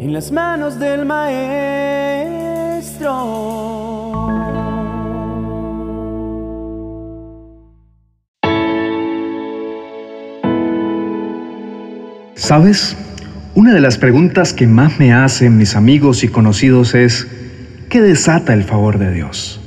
en las manos del maestro. ¿Sabes? Una de las preguntas que más me hacen mis amigos y conocidos es, ¿qué desata el favor de Dios?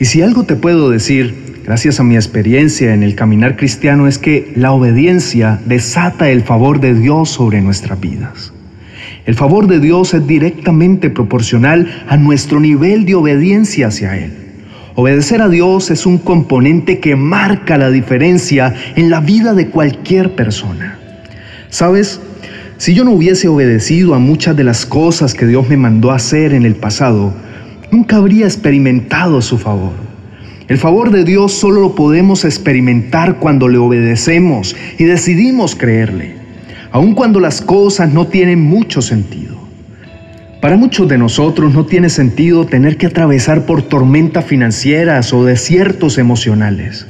Y si algo te puedo decir, gracias a mi experiencia en el caminar cristiano, es que la obediencia desata el favor de Dios sobre nuestras vidas. El favor de Dios es directamente proporcional a nuestro nivel de obediencia hacia Él. Obedecer a Dios es un componente que marca la diferencia en la vida de cualquier persona. ¿Sabes? Si yo no hubiese obedecido a muchas de las cosas que Dios me mandó hacer en el pasado, nunca habría experimentado su favor. El favor de Dios solo lo podemos experimentar cuando le obedecemos y decidimos creerle, aun cuando las cosas no tienen mucho sentido. Para muchos de nosotros no tiene sentido tener que atravesar por tormentas financieras o desiertos emocionales.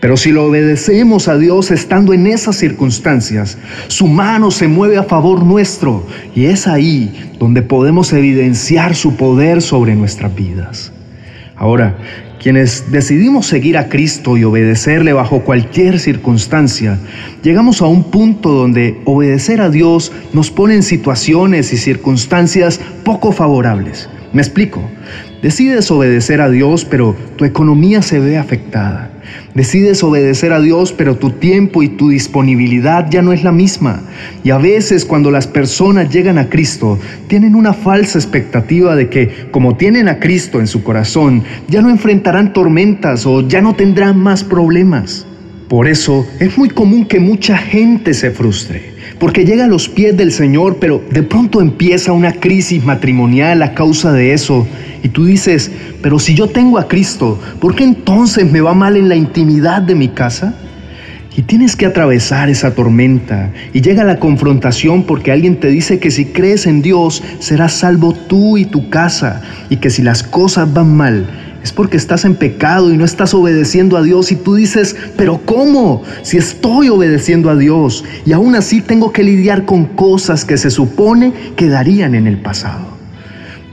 Pero si lo obedecemos a Dios estando en esas circunstancias, su mano se mueve a favor nuestro y es ahí donde podemos evidenciar su poder sobre nuestras vidas. Ahora, quienes decidimos seguir a Cristo y obedecerle bajo cualquier circunstancia, llegamos a un punto donde obedecer a Dios nos pone en situaciones y circunstancias poco favorables. Me explico. Decides obedecer a Dios, pero tu economía se ve afectada. Decides obedecer a Dios, pero tu tiempo y tu disponibilidad ya no es la misma. Y a veces cuando las personas llegan a Cristo, tienen una falsa expectativa de que, como tienen a Cristo en su corazón, ya no enfrentarán tormentas o ya no tendrán más problemas. Por eso es muy común que mucha gente se frustre, porque llega a los pies del Señor, pero de pronto empieza una crisis matrimonial a causa de eso y tú dices, pero si yo tengo a Cristo, ¿por qué entonces me va mal en la intimidad de mi casa? Y tienes que atravesar esa tormenta y llega la confrontación porque alguien te dice que si crees en Dios serás salvo tú y tu casa y que si las cosas van mal es porque estás en pecado y no estás obedeciendo a Dios y tú dices, pero ¿cómo? Si estoy obedeciendo a Dios y aún así tengo que lidiar con cosas que se supone quedarían en el pasado.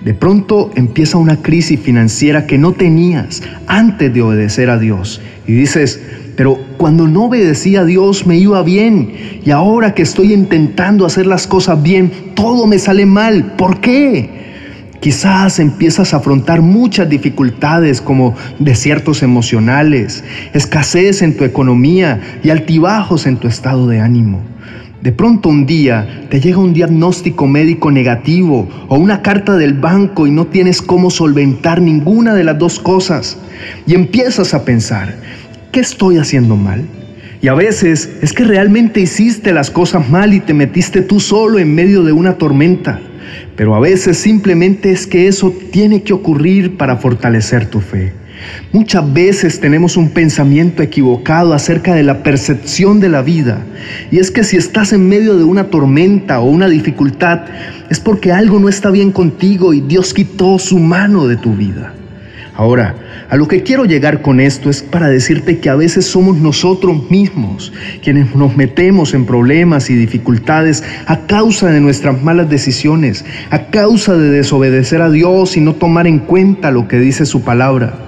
De pronto empieza una crisis financiera que no tenías antes de obedecer a Dios. Y dices, pero cuando no obedecí a Dios me iba bien. Y ahora que estoy intentando hacer las cosas bien, todo me sale mal. ¿Por qué? Quizás empiezas a afrontar muchas dificultades como desiertos emocionales, escasez en tu economía y altibajos en tu estado de ánimo. De pronto un día te llega un diagnóstico médico negativo o una carta del banco y no tienes cómo solventar ninguna de las dos cosas. Y empiezas a pensar, ¿qué estoy haciendo mal? Y a veces es que realmente hiciste las cosas mal y te metiste tú solo en medio de una tormenta. Pero a veces simplemente es que eso tiene que ocurrir para fortalecer tu fe. Muchas veces tenemos un pensamiento equivocado acerca de la percepción de la vida. Y es que si estás en medio de una tormenta o una dificultad, es porque algo no está bien contigo y Dios quitó su mano de tu vida. Ahora, a lo que quiero llegar con esto es para decirte que a veces somos nosotros mismos quienes nos metemos en problemas y dificultades a causa de nuestras malas decisiones, a causa de desobedecer a Dios y no tomar en cuenta lo que dice su palabra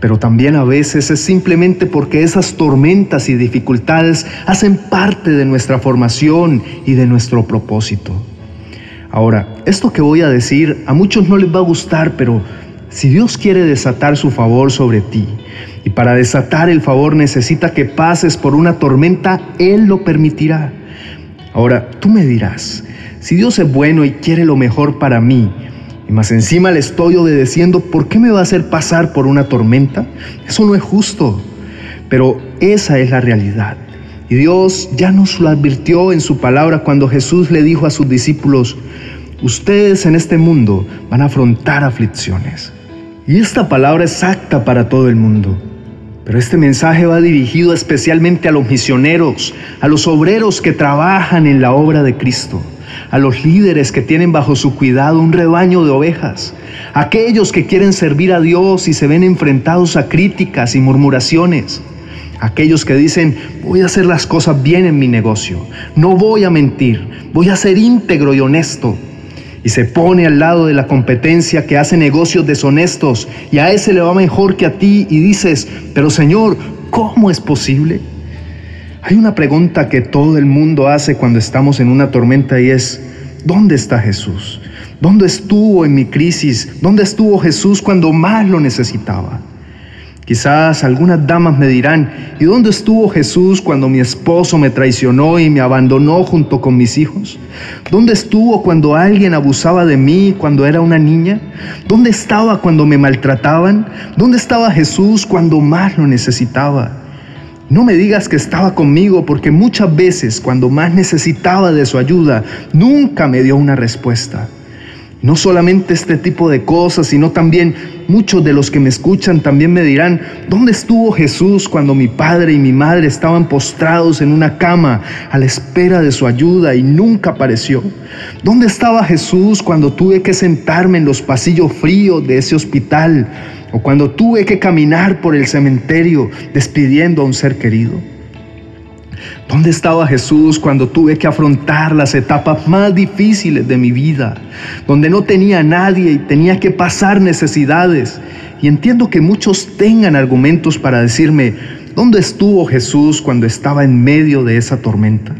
pero también a veces es simplemente porque esas tormentas y dificultades hacen parte de nuestra formación y de nuestro propósito. Ahora, esto que voy a decir a muchos no les va a gustar, pero si Dios quiere desatar su favor sobre ti, y para desatar el favor necesita que pases por una tormenta, Él lo permitirá. Ahora, tú me dirás, si Dios es bueno y quiere lo mejor para mí, y más encima le estoy obedeciendo, ¿por qué me va a hacer pasar por una tormenta? Eso no es justo. Pero esa es la realidad. Y Dios ya nos lo advirtió en su palabra cuando Jesús le dijo a sus discípulos, ustedes en este mundo van a afrontar aflicciones. Y esta palabra es exacta para todo el mundo. Pero este mensaje va dirigido especialmente a los misioneros, a los obreros que trabajan en la obra de Cristo a los líderes que tienen bajo su cuidado un rebaño de ovejas, a aquellos que quieren servir a Dios y se ven enfrentados a críticas y murmuraciones, Aquellos que dicen, voy a hacer las cosas bien en mi negocio, no voy a mentir, voy a ser íntegro y honesto. Y se pone al lado de la competencia que hace negocios deshonestos y a ese le va mejor que a ti y dices, pero Señor, ¿cómo es posible? Hay una pregunta que todo el mundo hace cuando estamos en una tormenta y es, ¿dónde está Jesús? ¿Dónde estuvo en mi crisis? ¿Dónde estuvo Jesús cuando más lo necesitaba? Quizás algunas damas me dirán, ¿y dónde estuvo Jesús cuando mi esposo me traicionó y me abandonó junto con mis hijos? ¿Dónde estuvo cuando alguien abusaba de mí cuando era una niña? ¿Dónde estaba cuando me maltrataban? ¿Dónde estaba Jesús cuando más lo necesitaba? No me digas que estaba conmigo porque muchas veces cuando más necesitaba de su ayuda, nunca me dio una respuesta. No solamente este tipo de cosas, sino también muchos de los que me escuchan también me dirán, ¿dónde estuvo Jesús cuando mi padre y mi madre estaban postrados en una cama a la espera de su ayuda y nunca apareció? ¿Dónde estaba Jesús cuando tuve que sentarme en los pasillos fríos de ese hospital o cuando tuve que caminar por el cementerio despidiendo a un ser querido? ¿Dónde estaba Jesús cuando tuve que afrontar las etapas más difíciles de mi vida? Donde no tenía a nadie y tenía que pasar necesidades. Y entiendo que muchos tengan argumentos para decirme, ¿dónde estuvo Jesús cuando estaba en medio de esa tormenta?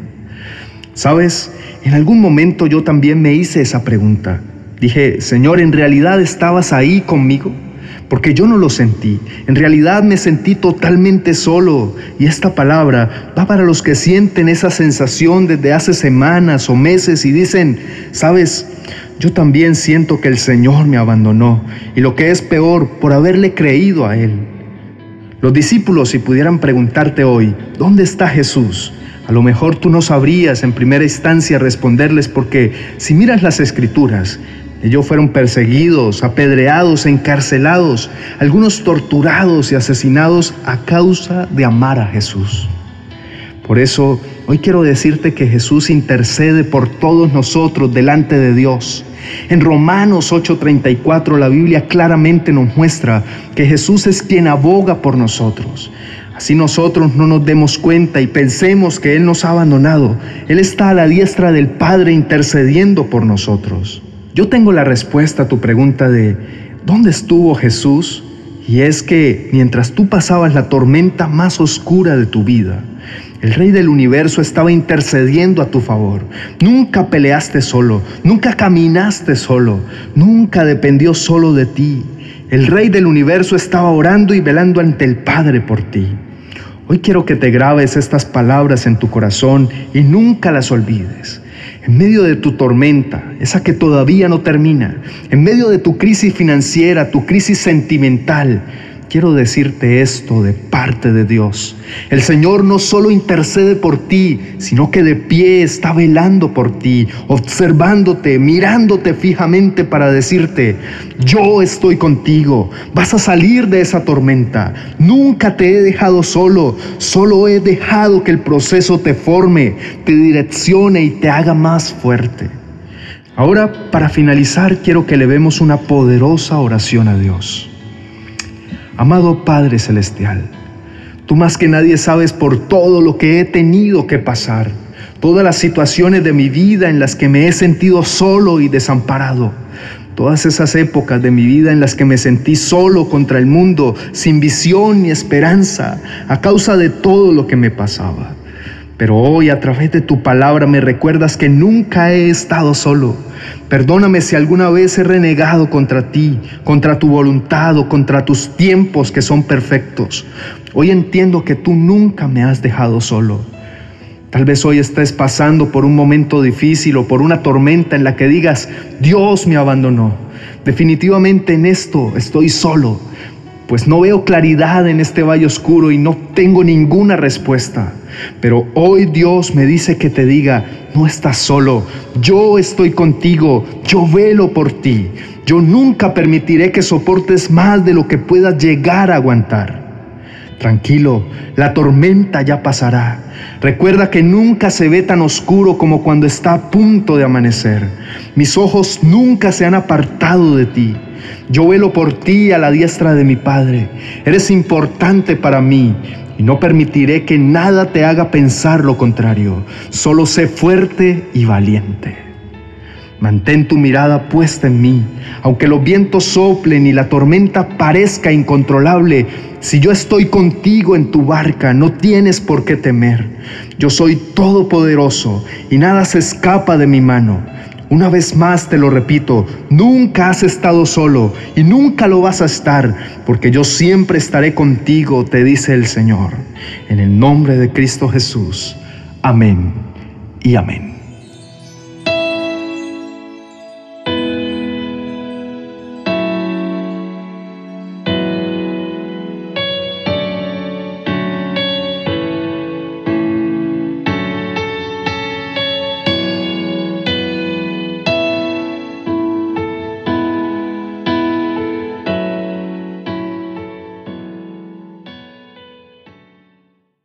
Sabes, en algún momento yo también me hice esa pregunta. Dije, Señor, ¿en realidad estabas ahí conmigo? Porque yo no lo sentí. En realidad me sentí totalmente solo. Y esta palabra va para los que sienten esa sensación desde hace semanas o meses y dicen, sabes, yo también siento que el Señor me abandonó. Y lo que es peor, por haberle creído a Él. Los discípulos, si pudieran preguntarte hoy, ¿dónde está Jesús? A lo mejor tú no sabrías en primera instancia responderles porque si miras las escrituras, ellos fueron perseguidos, apedreados, encarcelados, algunos torturados y asesinados a causa de amar a Jesús. Por eso, hoy quiero decirte que Jesús intercede por todos nosotros delante de Dios. En Romanos 8:34 la Biblia claramente nos muestra que Jesús es quien aboga por nosotros. Así nosotros no nos demos cuenta y pensemos que Él nos ha abandonado. Él está a la diestra del Padre intercediendo por nosotros. Yo tengo la respuesta a tu pregunta de ¿dónde estuvo Jesús? Y es que mientras tú pasabas la tormenta más oscura de tu vida, el Rey del universo estaba intercediendo a tu favor. Nunca peleaste solo, nunca caminaste solo, nunca dependió solo de ti. El Rey del universo estaba orando y velando ante el Padre por ti. Hoy quiero que te grabes estas palabras en tu corazón y nunca las olvides. En medio de tu tormenta, esa que todavía no termina, en medio de tu crisis financiera, tu crisis sentimental, quiero decirte esto de parte de Dios. El Señor no solo intercede por ti, sino que de pie está velando por ti, observándote, mirándote fijamente para decirte, yo estoy contigo, vas a salir de esa tormenta, nunca te he dejado solo, solo he dejado que el proceso te forme, te direccione y te haga más fuerte. Ahora, para finalizar, quiero que le vemos una poderosa oración a Dios. Amado Padre Celestial, tú más que nadie sabes por todo lo que he tenido que pasar, todas las situaciones de mi vida en las que me he sentido solo y desamparado, todas esas épocas de mi vida en las que me sentí solo contra el mundo, sin visión ni esperanza, a causa de todo lo que me pasaba. Pero hoy a través de tu palabra me recuerdas que nunca he estado solo. Perdóname si alguna vez he renegado contra ti, contra tu voluntad o contra tus tiempos que son perfectos. Hoy entiendo que tú nunca me has dejado solo. Tal vez hoy estés pasando por un momento difícil o por una tormenta en la que digas, Dios me abandonó. Definitivamente en esto estoy solo, pues no veo claridad en este valle oscuro y no tengo ninguna respuesta. Pero hoy Dios me dice que te diga, no estás solo, yo estoy contigo, yo velo por ti, yo nunca permitiré que soportes más de lo que puedas llegar a aguantar. Tranquilo, la tormenta ya pasará. Recuerda que nunca se ve tan oscuro como cuando está a punto de amanecer. Mis ojos nunca se han apartado de ti. Yo velo por ti a la diestra de mi Padre. Eres importante para mí y no permitiré que nada te haga pensar lo contrario. Solo sé fuerte y valiente. Mantén tu mirada puesta en mí, aunque los vientos soplen y la tormenta parezca incontrolable. Si yo estoy contigo en tu barca, no tienes por qué temer. Yo soy todopoderoso y nada se escapa de mi mano. Una vez más te lo repito, nunca has estado solo y nunca lo vas a estar, porque yo siempre estaré contigo, te dice el Señor. En el nombre de Cristo Jesús. Amén y amén.